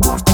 Bye.